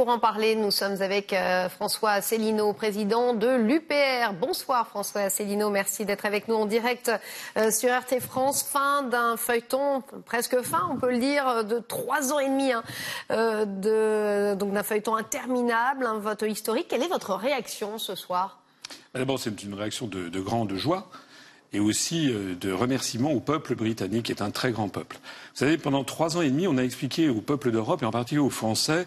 pour en parler, nous sommes avec euh, François Asselineau, président de l'UPR. Bonsoir François Asselineau, merci d'être avec nous en direct euh, sur RT France. Fin d'un feuilleton, presque fin, on peut le dire, de trois ans et demi, hein, euh, donc d'un feuilleton interminable, un vote historique. Quelle est votre réaction ce soir? D'abord, c'est une réaction de, de grande joie et aussi de remerciement au peuple britannique, qui est un très grand peuple. Vous savez, pendant trois ans et demi, on a expliqué au peuple d'Europe, et en particulier aux Français,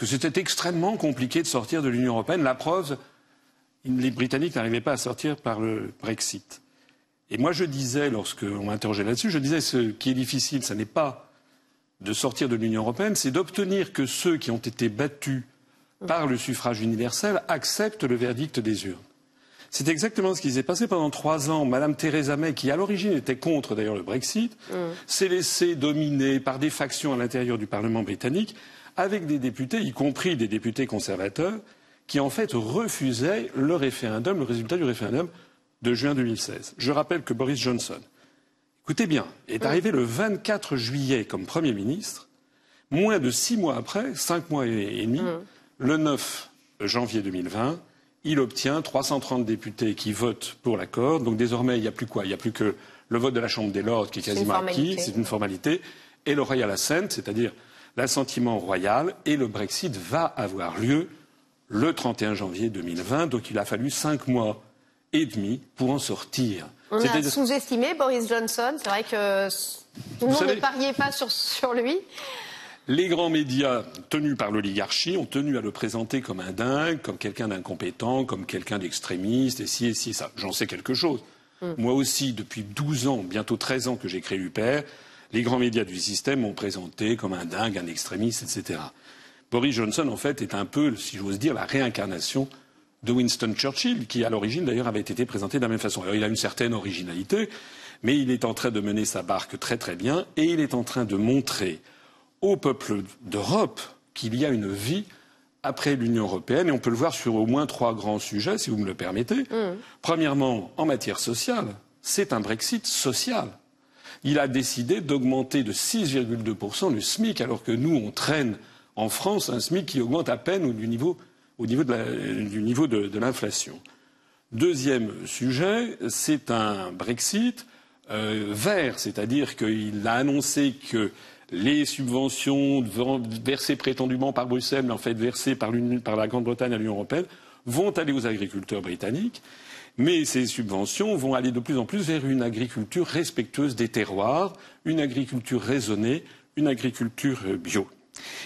que c'était extrêmement compliqué de sortir de l'Union européenne. La preuve, les Britanniques n'arrivaient pas à sortir par le Brexit. Et moi, je disais, lorsqu'on m'interrogeait là-dessus, je disais ce qui est difficile, ce n'est pas de sortir de l'Union européenne, c'est d'obtenir que ceux qui ont été battus par le suffrage universel acceptent le verdict des urnes. C'est exactement ce qui s'est passé pendant trois ans. Madame Theresa May, qui à l'origine était contre d'ailleurs le Brexit, mm. s'est laissée dominer par des factions à l'intérieur du Parlement britannique avec des députés, y compris des députés conservateurs, qui en fait refusaient le référendum, le résultat du référendum de juin 2016. Je rappelle que Boris Johnson, écoutez bien, est arrivé le 24 juillet comme Premier ministre, moins de six mois après, cinq mois et demi, mmh. le 9 janvier 2020, il obtient 330 députés qui votent pour l'accord. Donc désormais, il n'y a plus quoi? Il n'y a plus que le vote de la Chambre des Lords qui est quasiment acquis, c'est une formalité, et le Royal Assent, c'est-à-dire l'assentiment royal et le Brexit va avoir lieu le 31 janvier 2020. Donc il a fallu cinq mois et demi pour en sortir. On a sous-estimé Boris Johnson. C'est vrai que tout le monde ne pariait pas sur, lui. Les grands médias tenus par l'oligarchie ont tenu à le présenter comme un dingue, comme quelqu'un d'incompétent, comme quelqu'un d'extrémiste, et si et si ça. J'en sais quelque chose. Hmm. Moi aussi, depuis 12 ans, bientôt 13 ans que j'ai créé l'UPR, les grands médias du système m'ont présenté comme un dingue, un extrémiste, etc. Boris Johnson, en fait, est un peu, si j'ose dire, la réincarnation de Winston Churchill, qui, à l'origine, d'ailleurs, avait été présenté de la même façon. Alors, il a une certaine originalité, mais il est en train de mener sa barque très très bien, et il est en train de montrer au peuple d'Europe qu'il y a une vie après l'Union européenne, et on peut le voir sur au moins trois grands sujets, si vous me le permettez. Mm. Premièrement, en matière sociale, c'est un Brexit social il a décidé d'augmenter de 6,2% le SMIC, alors que nous, on traîne en France un SMIC qui augmente à peine au niveau, niveau de, l'inflation. Deuxième sujet, c'est un Brexit euh, vert, c'est-à-dire qu'il a annoncé que les subventions versées prétendument par Bruxelles, mais en fait versées par, la Grande-Bretagne à l'Union européenne, vont aller aux agriculteurs britanniques. Mais ces subventions vont aller de plus en plus vers une agriculture respectueuse des terroirs, une agriculture raisonnée, une agriculture euh, bio.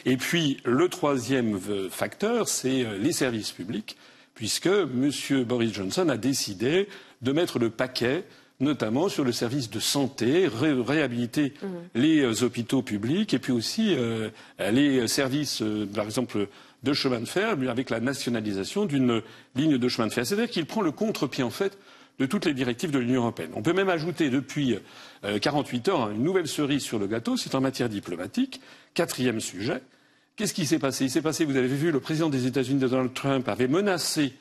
Et puis, le troisième euh, facteur, c'est euh, les services publics, puisque M. Boris Johnson a décidé de mettre le paquet notamment sur le service de santé, réhabiliter mmh. les hôpitaux publics et puis aussi les services, par exemple, de chemin de fer, avec la nationalisation d'une ligne de chemin de fer. C'est-à-dire qu'il prend le contre-pied, en fait, de toutes les directives de l'Union européenne. On peut même ajouter depuis euh, quarante 48 heures une nouvelle cerise sur le gâteau, c'est en matière diplomatique. Quatrième sujet. Qu'est-ce qui s'est passé? Il s'est passé, vous avez vu, le président des États-Unis, Donald Trump, avait menacé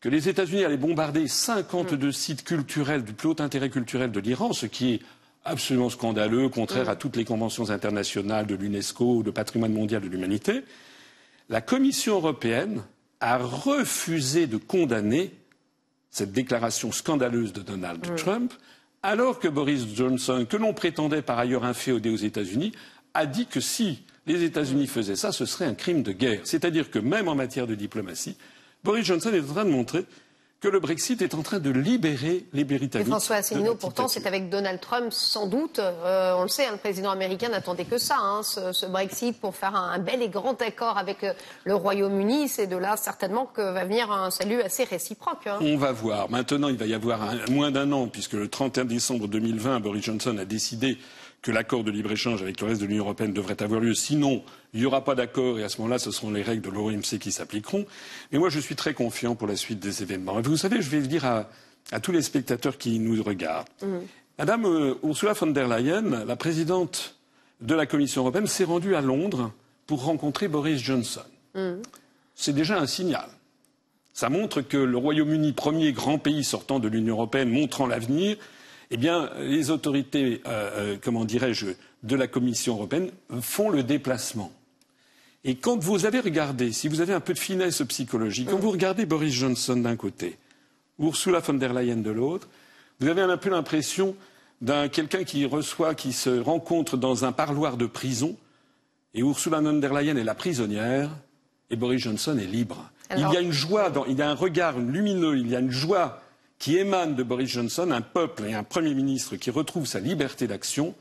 que les États-Unis allaient bombarder 52 sites culturels du plus haut intérêt culturel de l'Iran, ce qui est absolument scandaleux, contraire à toutes les conventions internationales de l'UNESCO, ou de patrimoine mondial de l'humanité la Commission européenne a refusé de condamner cette déclaration scandaleuse de Donald mm. Trump, alors que Boris Johnson, que l'on prétendait par ailleurs inféodé aux États-Unis, a dit que si les États-Unis faisaient ça, ce serait un crime de guerre. C'est-à-dire que même en matière de diplomatie, Boris Johnson est en train de montrer que le Brexit est en train de libérer les Britanniques. Et François Asselineau, pourtant, c'est avec Donald Trump, sans doute. Euh, on le sait, hein, le président américain n'attendait que ça, hein, ce, Brexit, pour faire un, bel et grand accord avec euh, le Royaume-Uni. C'est de là, certainement, que va venir un salut assez réciproque. Hein. On va voir. Maintenant, il va y avoir moins d'un an, puisque le 31 décembre 2020, Boris Johnson a décidé que l'accord de libre-échange avec le reste de l'Union européenne devrait avoir lieu. Sinon, il n'y aura pas d'accord et à ce moment-là, ce seront les règles de l'OMC qui s'appliqueront. Mais moi, je suis très confiant pour la suite des événements. Et vous savez, je vais dire à, tous les spectateurs qui nous regardent. Mmh. Madame euh, Ursula von der Leyen, la présidente de la Commission européenne, s'est rendue à Londres pour rencontrer Boris Johnson. Mmh. C'est déjà un signal. Ça montre que le Royaume-Uni, premier grand pays sortant de l'Union européenne, montrant l'avenir, eh bien, les autorités, euh, euh, comment dirais-je, de la Commission européenne font le déplacement. Et quand vous avez regardé, si vous avez un peu de finesse psychologique, quand vous regardez Boris Johnson d'un côté, Ursula von der Leyen de l'autre, vous avez un peu l'impression d'un quelqu'un qui reçoit, qui se rencontre dans un parloir de prison, et Ursula von der Leyen est la prisonnière, et Boris Johnson est libre. Il y a une joie, il y a un regard lumineux, il y a une joie qui émane de Boris Johnson, un peuple et un Premier ministre qui retrouve sa liberté d'action,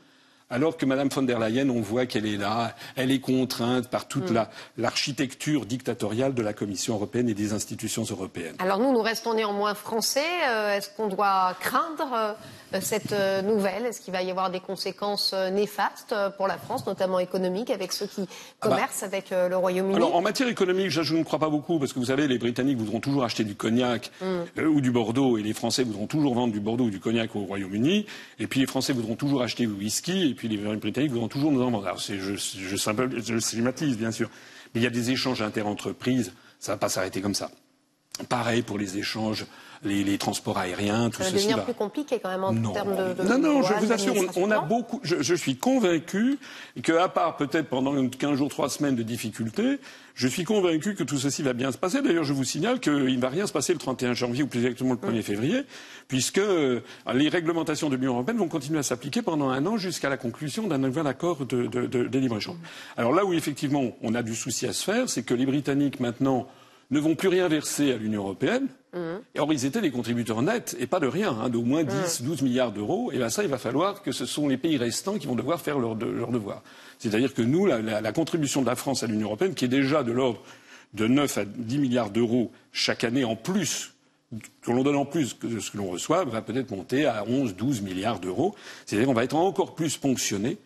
alors que Mme von der Leyen, on voit qu'elle est là, elle est contrainte par toute mm. l'architecture dictatoriale de la Commission européenne et des institutions européennes. Alors nous, nous restons néanmoins français. Euh, est-ce qu'on doit craindre euh, cette euh, nouvelle? Est-ce qu'il va y avoir des conséquences néfastes pour la France, notamment économiques, avec ceux qui ah bah. commercent avec le Royaume-Uni? Alors, en matière économique, je, ne crois pas beaucoup, parce que vous savez, les Britanniques voudront toujours acheter du cognac mm. ou du Bordeaux, et les Français voudront toujours vendre du Bordeaux ou du cognac au Royaume-Uni, et puis les Français voudront toujours acheter du whisky, et puis les Britanniques voudront toujours nous en. Alors, je, je, bien sûr. Mais il y a des échanges interentreprises, ça ne va pas s'arrêter comme ça. Pareil pour les échanges les, transports aériens, tout ça ceci. Ça va devenir plus compliqué quand même en termes de, Non, non, je vous assure, on, a beaucoup. Je, suis convaincu qu'à part peut-être pendant 15 jours, 3 semaines de difficultés, je suis convaincu que tout ceci va bien se passer. D'ailleurs, je vous signale qu'il ne va rien se passer le 31 janvier ou plus exactement le 1er février, puisque euh, les réglementations de l'Union européenne vont continuer à s'appliquer pendant un an jusqu'à la conclusion d'un nouvel accord de, de libre-échange. Alors là où effectivement on a du souci à se faire, c'est que les Britanniques maintenant ne vont plus rien verser à l'Union européenne. Mmh. or, ils étaient des contributeurs nets, et pas de rien, hein, d'au moins 10, mmh. 12 milliards d'euros. Et bien ça, il va falloir que ce sont les pays restants qui vont devoir faire leur, devoir. C'est-à-dire que nous, la, contribution de la France à l'Union européenne, qui est déjà de l'ordre de 9 à 10 milliards d'euros chaque année en plus, que l'on donne en plus que ce que l'on reçoit, va peut-être monter à 11, 12 milliards d'euros. C'est-à-dire qu'on va être encore plus ponctionné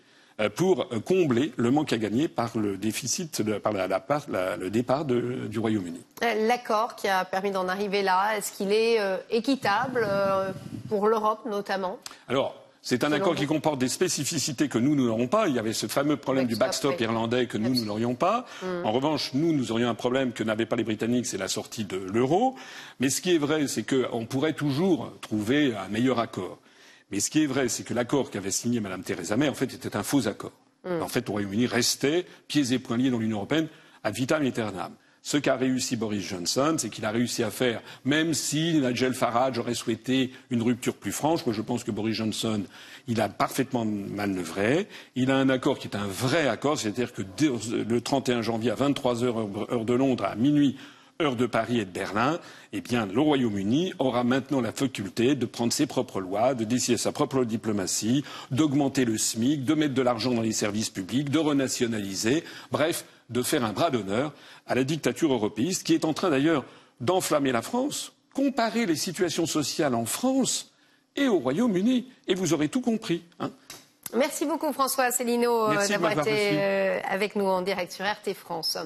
pour combler le manque à gagner par le déficit, par le départ du Royaume-Uni. Euh, l'accord qui a permis d'en arriver là, est-ce qu'il est euh, équitable pour l'Europe notamment? Alors, c'est un accord qui comporte des spécificités que nous, nous n'aurons pas. Il y avait ce fameux problème du backstop irlandais que nous, nous n'aurions pas. Mm. En revanche, nous, nous aurions un problème que n'avaient pas les Britanniques, c'est la sortie de l'euro. Mais ce qui est vrai, c'est qu'on pourrait toujours trouver un meilleur accord. Mais ce qui est vrai, c'est que l'accord qu'avait signé Mme Theresa May, en fait, était un faux accord. Mm. En fait, le Royaume-Uni restait pieds et poings liés dans l'Union européenne ad vitam aeternam. Ce qu'a réussi Boris Johnson, c'est qu'il a réussi à faire, même si Nigel Farage aurait souhaité une rupture plus franche, moi je pense que Boris Johnson, il a parfaitement manœuvré. Il a un accord qui est un vrai accord, c'est-à-dire que le 31 janvier à 23 heures heure de Londres, à minuit, heure de Paris et de Berlin, eh bien, le Royaume-Uni aura maintenant la faculté de prendre ses propres lois, de décider sa propre diplomatie, d'augmenter le SMIC, de mettre de l'argent dans les services publics, de renationaliser, bref, de faire un bras d'honneur à la dictature européiste qui est en train d'ailleurs d'enflammer la France. Comparez les situations sociales en France et au Royaume-Uni, et vous aurez tout compris. Hein. Merci beaucoup François Asselineau euh, d'avoir été euh, avec nous en direct sur RT France.